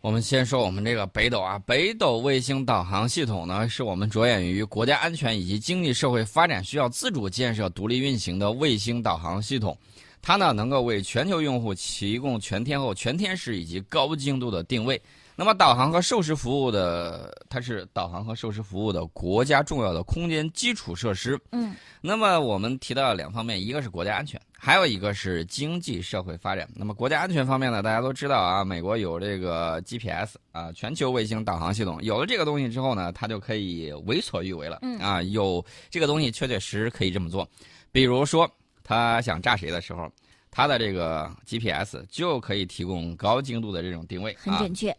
我们先说我们这个北斗啊，北斗卫星导航系统呢，是我们着眼于国家安全以及经济社会发展需要自主建设、独立运行的卫星导航系统。它呢，能够为全球用户提供全天候、全天时以及高精度的定位。那么，导航和授时服务的，它是导航和授时服务的国家重要的空间基础设施。嗯。那么，我们提到两方面，一个是国家安全，还有一个是经济社会发展。那么，国家安全方面呢，大家都知道啊，美国有这个 GPS 啊，全球卫星导航系统。有了这个东西之后呢，它就可以为所欲为了。嗯。啊，有这个东西，确确实实可以这么做。比如说，他想炸谁的时候，他的这个 GPS 就可以提供高精度的这种定位，很准确。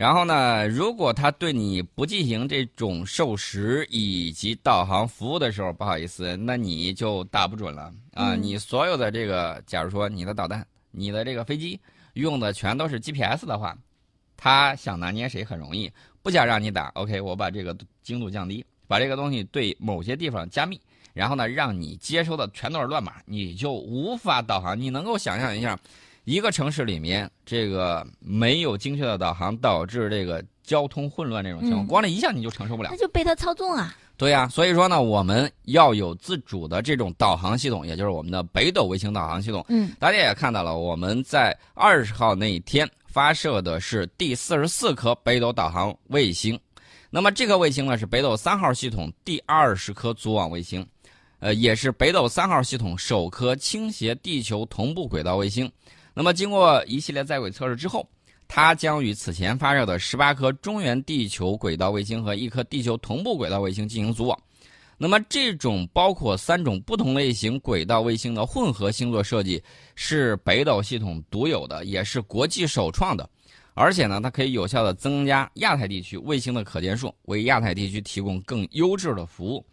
然后呢，如果他对你不进行这种授时以及导航服务的时候，不好意思，那你就打不准了啊！你所有的这个，假如说你的导弹、你的这个飞机用的全都是 GPS 的话，他想拿捏谁很容易。不想让你打，OK，我把这个精度降低，把这个东西对某些地方加密，然后呢，让你接收的全都是乱码，你就无法导航。你能够想象一下？一个城市里面，这个没有精确的导航，导致这个交通混乱这种情况，光这一下你就承受不了。那就被他操纵啊！对呀，所以说呢，我们要有自主的这种导航系统，也就是我们的北斗卫星导航系统。嗯，大家也看到了，我们在二十号那一天发射的是第四十四颗北斗导航卫星。那么这颗卫星呢，是北斗三号系统第二十颗组网卫星，呃，也是北斗三号系统首颗倾斜地球同步轨道卫星。那么，经过一系列在轨测试之后，它将与此前发射的十八颗中原地球轨道卫星和一颗地球同步轨道卫星进行组网。那么，这种包括三种不同类型轨道卫星的混合星座设计是北斗系统独有的，也是国际首创的。而且呢，它可以有效的增加亚太地区卫星的可见数，为亚太地区提供更优质的服务。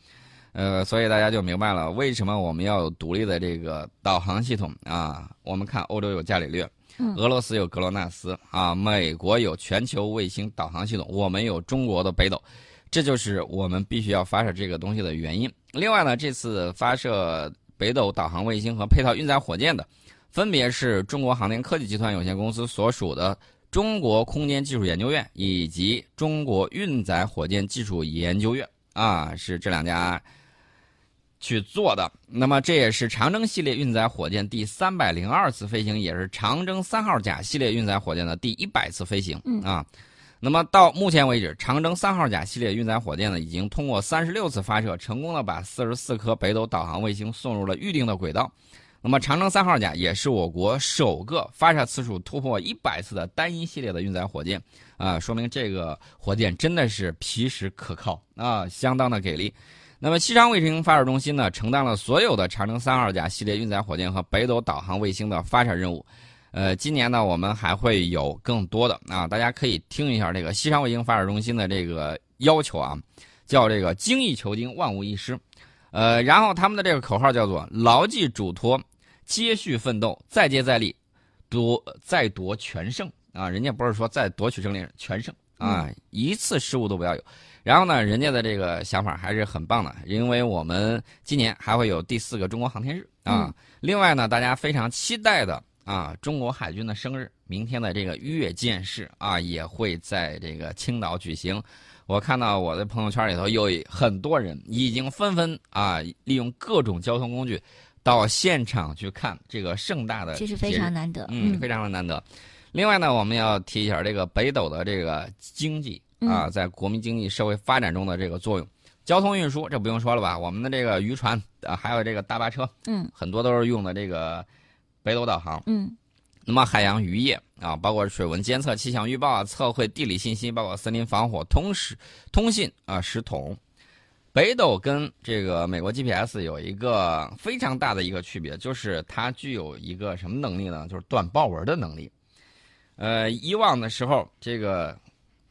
呃，所以大家就明白了为什么我们要有独立的这个导航系统啊？我们看欧洲有伽利略，俄罗斯有格罗纳斯啊，美国有全球卫星导航系统，我们有中国的北斗，这就是我们必须要发射这个东西的原因。另外呢，这次发射北斗导航卫星和配套运载火箭的，分别是中国航天科技集团有限公司所属的中国空间技术研究院以及中国运载火箭技术研究院啊，是这两家。去做的，那么这也是长征系列运载火箭第三百零二次飞行，也是长征三号甲系列运载火箭的第一百次飞行啊。那么到目前为止，长征三号甲系列运载火箭呢，已经通过三十六次发射，成功的把四十四颗北斗导航卫星送入了预定的轨道。那么长征三号甲也是我国首个发射次数突破一百次的单一系列的运载火箭啊，说明这个火箭真的是皮实可靠啊，相当的给力。那么西昌卫星发射中心呢，承担了所有的长征三号甲系列运载火箭和北斗导航卫星的发射任务。呃，今年呢，我们还会有更多的啊，大家可以听一下这个西昌卫星发射中心的这个要求啊，叫这个精益求精，万无一失。呃，然后他们的这个口号叫做牢记嘱托，接续奋斗，再接再厉，夺再夺全胜啊！人家不是说再夺取胜利，全胜啊，一次失误都不要有。然后呢，人家的这个想法还是很棒的，因为我们今年还会有第四个中国航天日啊。另外呢，大家非常期待的啊，中国海军的生日，明天的这个阅舰式啊，也会在这个青岛举行。我看到我的朋友圈里头有很多人已经纷纷啊，利用各种交通工具到现场去看这个盛大的，这是非常难得，嗯，非常的难得。另外呢，我们要提一下这个北斗的这个经济。啊，在国民经济社会发展中的这个作用，交通运输这不用说了吧？我们的这个渔船啊，还有这个大巴车，嗯，很多都是用的这个北斗导航，嗯。那么海洋渔业啊，包括水文监测、气象预报啊、测绘地理信息，包括森林防火、通识、通信啊、识统，北斗跟这个美国 GPS 有一个非常大的一个区别，就是它具有一个什么能力呢？就是短报文的能力。呃，以往的时候这个。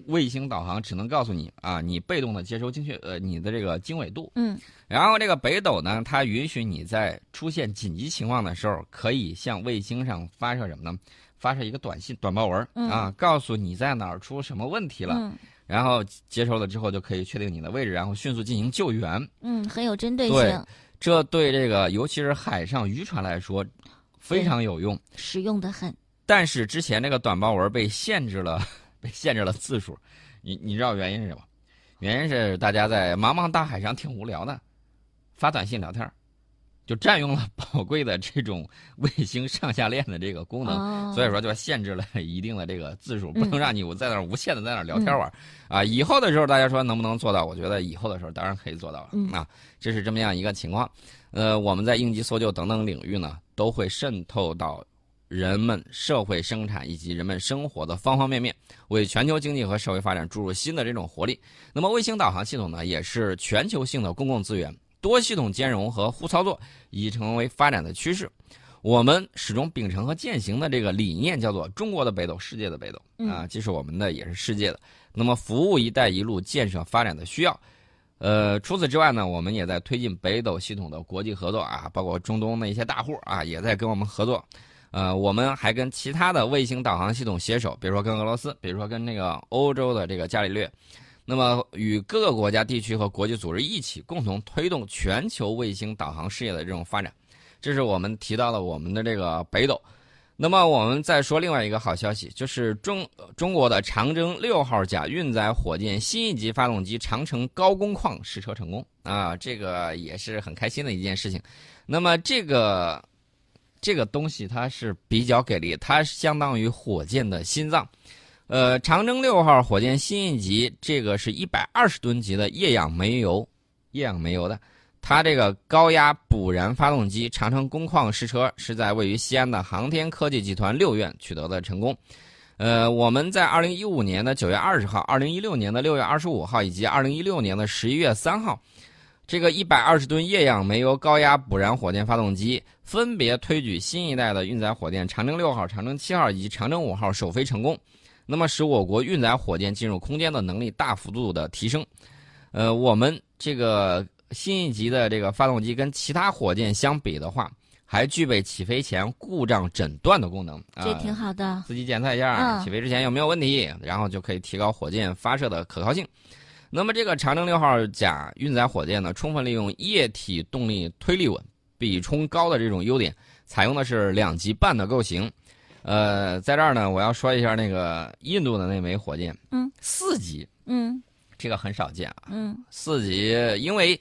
卫星导航只能告诉你啊，你被动的接收精确呃你的这个经纬度，嗯，然后这个北斗呢，它允许你在出现紧急情况的时候，可以向卫星上发射什么呢？发射一个短信短报文啊，告诉你在哪儿出什么问题了，然后接收了之后就可以确定你的位置，然后迅速进行救援。嗯，很有针对性。对，这对这个尤其是海上渔船来说非常有用，实用的很。但是之前那个短报文被限制了。被限制了字数。你你知道原因是什么？原因是大家在茫茫大海上挺无聊的，发短信聊天就占用了宝贵的这种卫星上下链的这个功能，所以说就限制了一定的这个字数，不能让你我在那儿无限的在那儿聊天玩啊。以后的时候，大家说能不能做到？我觉得以后的时候当然可以做到了啊。这是这么样一个情况。呃，我们在应急搜救等等领域呢，都会渗透到人们社会生产以及人们生活的方方面面，为全球经济和社会发展注入新的这种活力。那么卫星导航系统呢，也是全球性的公共资源。多系统兼容和互操作已成为发展的趋势。我们始终秉承和践行的这个理念叫做“中国的北斗，世界的北斗”啊，既是我们的，也是世界的。那么，服务“一带一路”建设发展的需要。呃，除此之外呢，我们也在推进北斗系统的国际合作啊，包括中东的一些大户啊，也在跟我们合作。呃，我们还跟其他的卫星导航系统携手，比如说跟俄罗斯，比如说跟那个欧洲的这个伽利略。那么，与各个国家、地区和国际组织一起共同推动全球卫星导航事业的这种发展，这是我们提到了我们的这个北斗。那么，我们再说另外一个好消息，就是中中国的长征六号甲运载火箭新一级发动机长城高工况试车成功啊，这个也是很开心的一件事情。那么，这个这个东西它是比较给力，它相当于火箭的心脏。呃，长征六号火箭新一级，这个是一百二十吨级的液氧煤油，液氧煤油的，它这个高压补燃发动机长城工况试车是在位于西安的航天科技集团六院取得的成功。呃，我们在二零一五年的九月二十号、二零一六年的六月二十五号以及二零一六年的十一月三号，这个一百二十吨液氧煤油高压补燃火箭发动机分别推举新一代的运载火箭长征六号、长征七号以及长征五号首飞成功。那么使我国运载火箭进入空间的能力大幅度的提升，呃，我们这个新一级的这个发动机跟其他火箭相比的话，还具备起飞前故障诊断的功能，这挺好的。自己检测一下起飞之前有没有问题，然后就可以提高火箭发射的可靠性。那么这个长征六号甲运载火箭呢，充分利用液体动力推力稳、比冲高的这种优点，采用的是两级半的构型。呃，在这儿呢，我要说一下那个印度的那枚火箭，嗯，四级，嗯，这个很少见啊，嗯，四级，因为，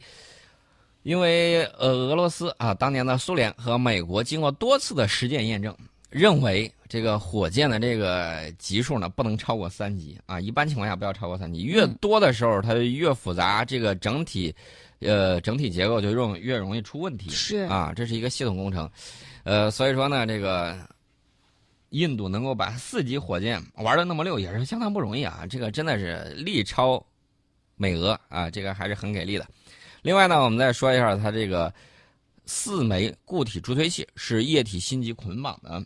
因为呃，俄罗斯啊，当年的苏联和美国经过多次的实践验证，认为这个火箭的这个级数呢，不能超过三级啊，一般情况下不要超过三级，越多的时候它越复杂，这个整体，呃，整体结构就容越容易出问题，是啊，这是一个系统工程，呃，所以说呢，这个。印度能够把四级火箭玩的那么溜，也是相当不容易啊！这个真的是力超美俄啊，这个还是很给力的。另外呢，我们再说一下它这个四枚固体助推器是液体心级捆绑的，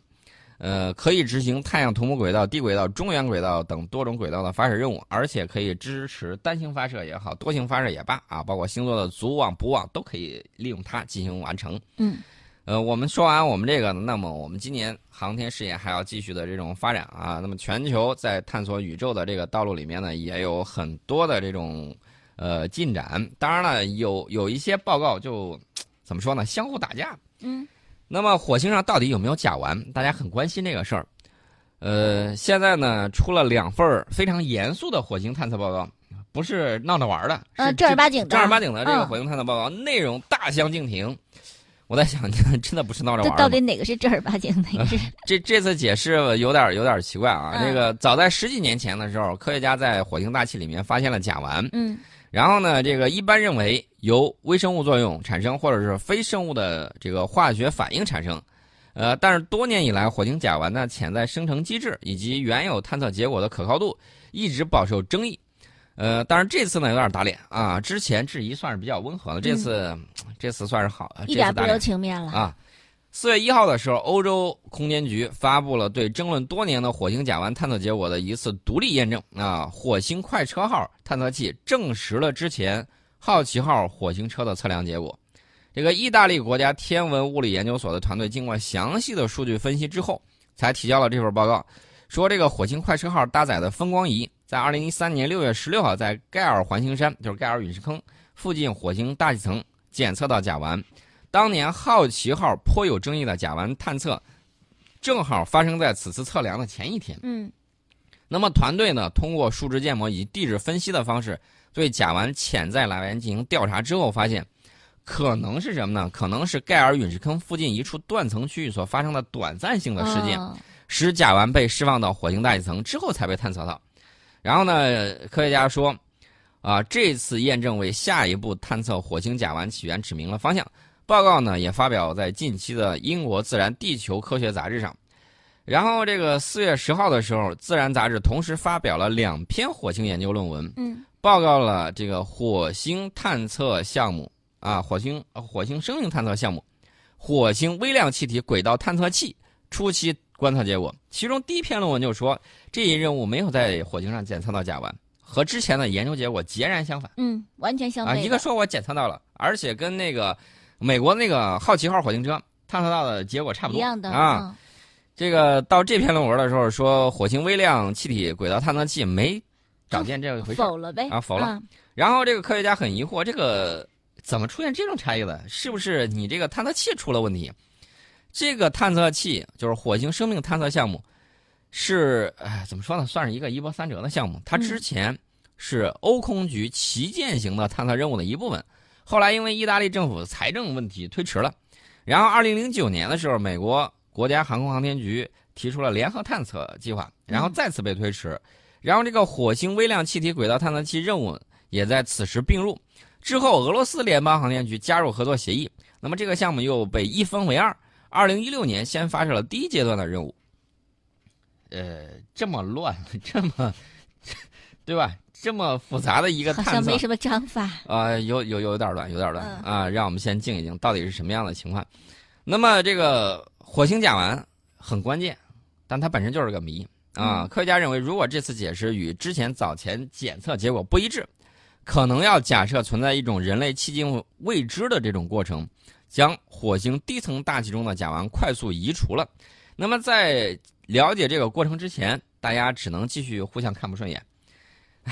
呃，可以执行太阳同步轨道、低轨道、中原轨道等多种轨道的发射任务，而且可以支持单星发射也好，多星发射也罢啊，包括星座的组网、补网都可以利用它进行完成。嗯。呃，我们说完我们这个，那么我们今年航天事业还要继续的这种发展啊。那么全球在探索宇宙的这个道路里面呢，也有很多的这种呃进展。当然了，有有一些报告就怎么说呢，相互打架。嗯。那么火星上到底有没有甲烷？大家很关心这个事儿。呃，现在呢出了两份非常严肃的火星探测报告，不是闹着玩的，是正儿八经的。正儿八经的这个火星探测报告内容大相径庭。我在想，真的不是闹着玩这到底哪个是正儿八经的？这这次解释有点有点奇怪啊！那个早在十几年前的时候，科学家在火星大气里面发现了甲烷。嗯。然后呢，这个一般认为由微生物作用产生，或者是非生物的这个化学反应产生。呃，但是多年以来，火星甲烷的潜在生成机制以及原有探测结果的可靠度一直饱受争议。呃，当然这次呢有点打脸啊！之前质疑算是比较温和的，这次这次算是好，一点不留情面了啊！四月一号的时候，欧洲空间局发布了对争论多年的火星甲烷探测结果的一次独立验证啊！火星快车号探测器证实了之前好奇号火星车的测量结果。这个意大利国家天文物理研究所的团队经过详细的数据分析之后，才提交了这份报告，说这个火星快车号搭载的风光仪。在二零一三年六月十六号，在盖尔环形山，就是盖尔陨石坑附近火星大气层检测到甲烷。当年好奇号颇有争议的甲烷探测，正好发生在此次测量的前一天。嗯，那么团队呢，通过数值建模以及地质分析的方式，对甲烷潜在来源进行调查之后，发现可能是什么呢？可能是盖尔陨石坑附近一处断层区域所发生的短暂性的事件，使甲烷被释放到火星大气层之后才被探测到。然后呢，科学家说，啊，这次验证为下一步探测火星甲烷起源指明了方向。报告呢也发表在近期的英国《自然地球科学》杂志上。然后这个四月十号的时候，《自然》杂志同时发表了两篇火星研究论文，嗯，报告了这个火星探测项目啊，火星火星生命探测项目，火星微量气体轨道探测器初期观测结果。其中第一篇论文就说，这一任务没有在火星上检测到甲烷，和之前的研究结果截然相反。嗯，完全相反。啊，一个说我检测到了，而且跟那个美国那个好奇号火星车探测到的结果差不多一样的啊。这个到这篇论文的时候说，火星微量气体轨道探测器没找见这回事，否了呗啊，否了。然后这个科学家很疑惑，这个怎么出现这种差异了？是不是你这个探测器出了问题？这个探测器就是火星生命探测项目，是哎怎么说呢？算是一个一波三折的项目。它之前是欧空局旗舰型的探测任务的一部分，后来因为意大利政府财政问题推迟了。然后二零零九年的时候，美国。国家航空航天局提出了联合探测计划，然后再次被推迟，然后这个火星微量气体轨道探测器任务也在此时并入。之后，俄罗斯联邦航天局加入合作协议，那么这个项目又被一分为二。二零一六年先发射了第一阶段的任务。呃，这么乱，这么，对吧？这么复杂的一个探测，好像没什么章法啊，有有有点乱，有点乱啊！让我们先静一静，到底是什么样的情况？那么这个。火星甲烷很关键，但它本身就是个谜啊！科学家认为，如果这次解释与之前早前检测结果不一致，可能要假设存在一种人类迄今未知的这种过程，将火星低层大气中的甲烷快速移除了。那么，在了解这个过程之前，大家只能继续互相看不顺眼。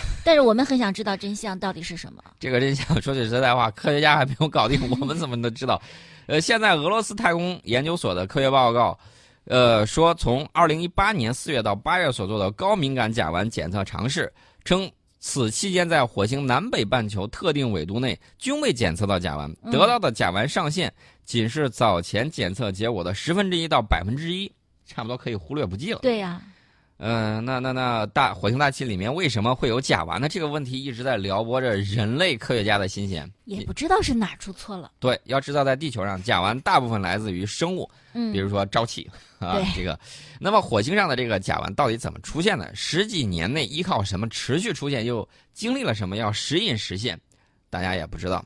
但是我们很想知道真相到底是什么。这个真相，说句实在话，科学家还没有搞定，我们怎么能知道？呃，现在俄罗斯太空研究所的科学报告，呃，说从二零一八年四月到八月所做的高敏感甲烷检测尝试，称此期间在火星南北半球特定纬度内均未检测到甲烷，得到的甲烷上限仅是早前检测结果的十分之一到百分之一，差不多可以忽略不计了。对呀。嗯，那那那大火星大气里面为什么会有甲烷呢？这个问题一直在撩拨着人类科学家的心弦。也不知道是哪出错了。对，要知道在地球上，甲烷大部分来自于生物，嗯，比如说沼气啊，这个。那么火星上的这个甲烷到底怎么出现的？十几年内依靠什么持续出现？又经历了什么要时隐时现？大家也不知道。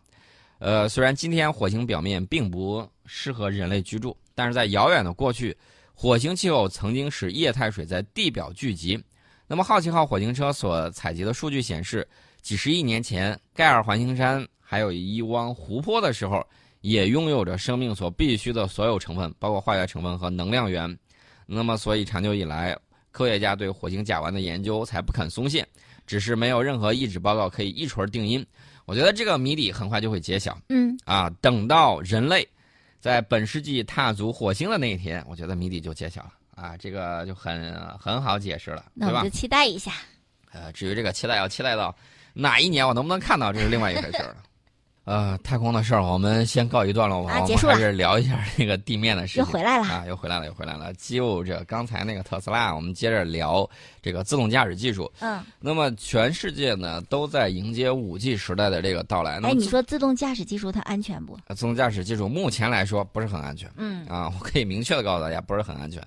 呃，虽然今天火星表面并不适合人类居住，但是在遥远的过去。火星气候曾经使液态水在地表聚集。那么，好奇号火星车所采集的数据显示，几十亿年前，盖尔环形山还有一汪湖泊的时候，也拥有着生命所必需的所有成分，包括化学成分和能量源。那么，所以长久以来，科学家对火星甲烷的研究才不肯松懈，只是没有任何一纸报告可以一锤定音。我觉得这个谜底很快就会揭晓。嗯，啊，等到人类。在本世纪踏足火星的那一天，我觉得谜底就揭晓了啊！这个就很很好解释了，对吧？那我们就期待一下。呃，至于这个期待要期待到哪一年，我能不能看到，这是另外一回事了。呃，太空的事儿我们先告一段落吧。啊，结束了。还是聊一下那个地面的事情。又回来了啊！又回来了，又回来了。就着刚才那个特斯拉，我们接着聊这个自动驾驶技术。嗯。那么全世界呢都在迎接五 G 时代的这个到来。哎，你说自动驾驶技术它安全不？自动驾驶技术目前来说不是很安全。嗯。啊，我可以明确的告诉大家，不是很安全。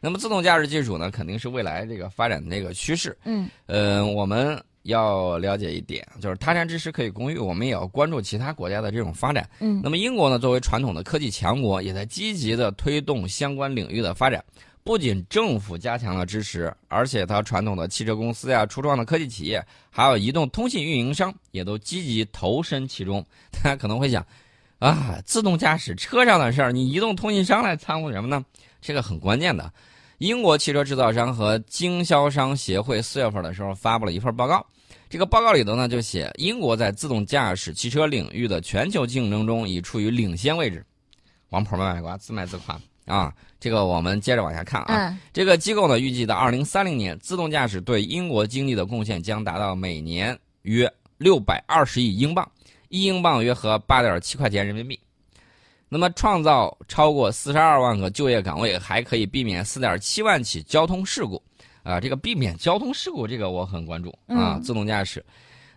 那么自动驾驶技术呢，肯定是未来这个发展的这个趋势。嗯。呃，我们。要了解一点，就是他山之石可以攻玉，我们也要关注其他国家的这种发展。嗯，那么英国呢，作为传统的科技强国，也在积极的推动相关领域的发展。不仅政府加强了支持，而且它传统的汽车公司呀、初创的科技企业，还有移动通信运营商，也都积极投身其中。大家可能会想，啊，自动驾驶车上的事儿，你移动通信商来掺和什么呢？这个很关键的。英国汽车制造商和经销商协会四月份的时候发布了一份报告。这个报告里头呢，就写英国在自动驾驶汽车领域的全球竞争中已处于领先位置，王婆卖卖瓜，自卖自夸啊。这个我们接着往下看啊。嗯这个机构呢，预计到二零三零年，自动驾驶对英国经济的贡献将达到每年约六百二十亿英镑，一英镑约合八点七块钱人民币。那么，创造超过四十二万个就业岗位，还可以避免四点七万起交通事故。啊，这个避免交通事故，这个我很关注啊。嗯自动驾驶。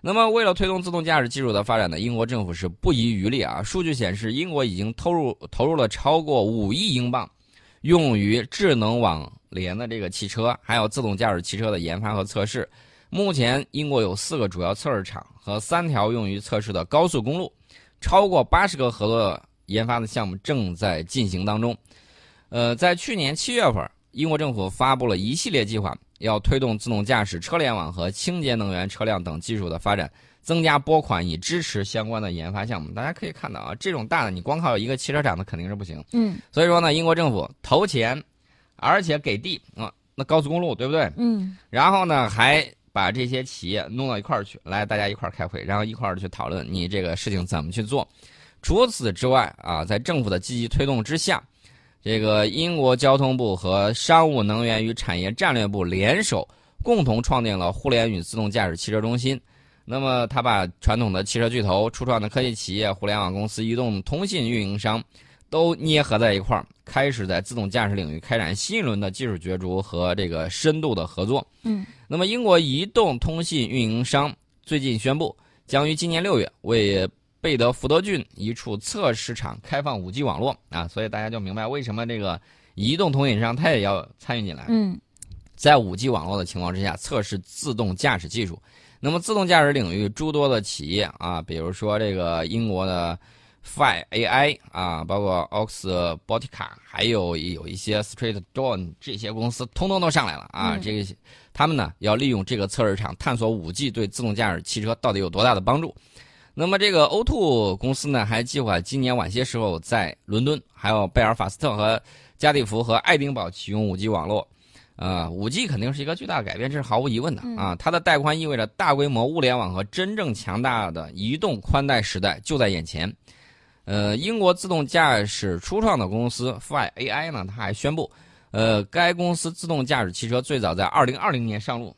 那么，为了推动自动驾驶技术的发展呢，英国政府是不遗余力啊。数据显示，英国已经投入投入了超过五亿英镑，用于智能网联的这个汽车，还有自动驾驶汽车的研发和测试。目前，英国有四个主要测试场和三条用于测试的高速公路，超过八十个合作研发的项目正在进行当中。呃，在去年七月份，英国政府发布了一系列计划，要推动自动驾驶车联网和清洁能源车辆等技术的发展，增加拨款以支持相关的研发项目。大家可以看到啊，这种大的你光靠一个汽车厂，那肯定是不行。嗯所以说呢，英国政府投钱，而且给地啊，那高速公路对不对？嗯然后呢，还把这些企业弄到一块儿去，来大家一块儿开会，然后一块儿去讨论你这个事情怎么去做。除此之外啊，在政府的积极推动之下，这个英国交通部和商务能源与产业战略部联手，共同创建了互联与自动驾驶汽车中心。那么，他把传统的汽车巨头、初创的科技企业、互联网公司、移动通信运营商都捏合在一块儿，开始在自动驾驶领域开展新一轮的技术角逐和这个深度的合作。嗯那么，英国移动通信运营商最近宣布，将于今年六月为贝德福德郡一处测试场开放 5G 网络啊，所以大家就明白为什么这个移动通信商它也要参与进来。嗯在 5G 网络的情况之下，测试自动驾驶技术。那么，自动驾驶领域诸多的企业啊，比如说这个英国的 Fi AI 啊，包括 Oxbotica，还有有一些 Dawn 这些公司，通通都上来了啊。嗯这个他们呢，要利用这个测试场探索 5G 对自动驾驶汽车到底有多大的帮助。那么，这个 O2 公司呢，还计划今年晚些时候在伦敦、还有贝尔法斯特和加利福和爱丁堡启用 5G 网络。呃，，5G 肯定是一个巨大的改变，这是毫无疑问的啊！它的带宽意味着大规模物联网和真正强大的移动宽带时代就在眼前。呃，英国自动驾驶初创的公司 Fi AI 呢，它还宣布，呃，该公司自动驾驶汽车最早在2020年上路。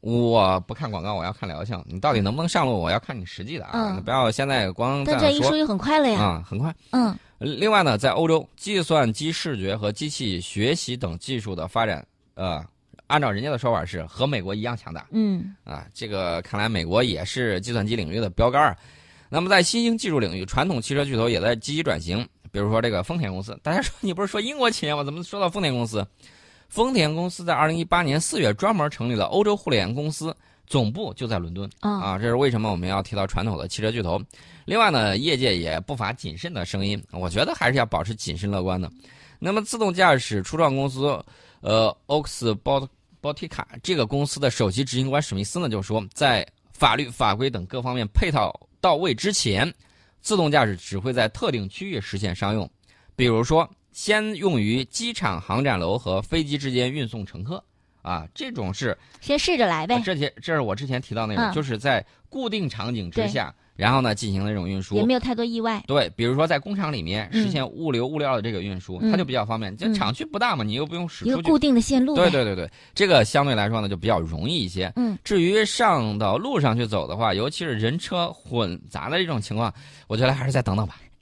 我不看广告，我要看疗效。你到底能不能上路，我要看你实际的啊！嗯你不要现在光在但这一说就很快了呀。啊，很快。嗯另外呢，在欧洲，计算机视觉和机器学习等技术的发展，呃，按照人家的说法是和美国一样强大嗯啊。这个看来美国也是计算机领域的标杆儿。那么在新兴技术领域，传统汽车巨头也在积极转型，比如说这个丰田公司。大家说你不是说英国企业吗？怎么说到丰田公司？丰田公司在二零一八年四月专门成立了欧洲互联公司，总部就在伦敦。啊啊，这是为什么我们要提到传统的汽车巨头。另外呢，业界也不乏谨慎的声音，我觉得还是要保持谨慎乐观的。那么，自动驾驶初创公司，呃，Oxbotica 这个公司的首席执行官史密斯呢就说，在法律法规等各方面配套到位之前，自动驾驶只会在特定区域实现商用，比如说先用于机场、航站楼和飞机之间运送乘客。啊，这种是先试着来呗啊，这些这是我之前提到那种，嗯就是在固定场景之下，然后呢进行那种运也输。没有太多意外。对，比如说在工厂里面嗯实现物流物料的这个运输，嗯它就比较方便。这嗯厂区不大嘛，你又不用使出去。一个固定的线路。对对对对，这个相对来说呢就比较容易一些。嗯，至于上到路上去走的话，尤其是人车混杂的这种情况，我觉得还是再等等吧。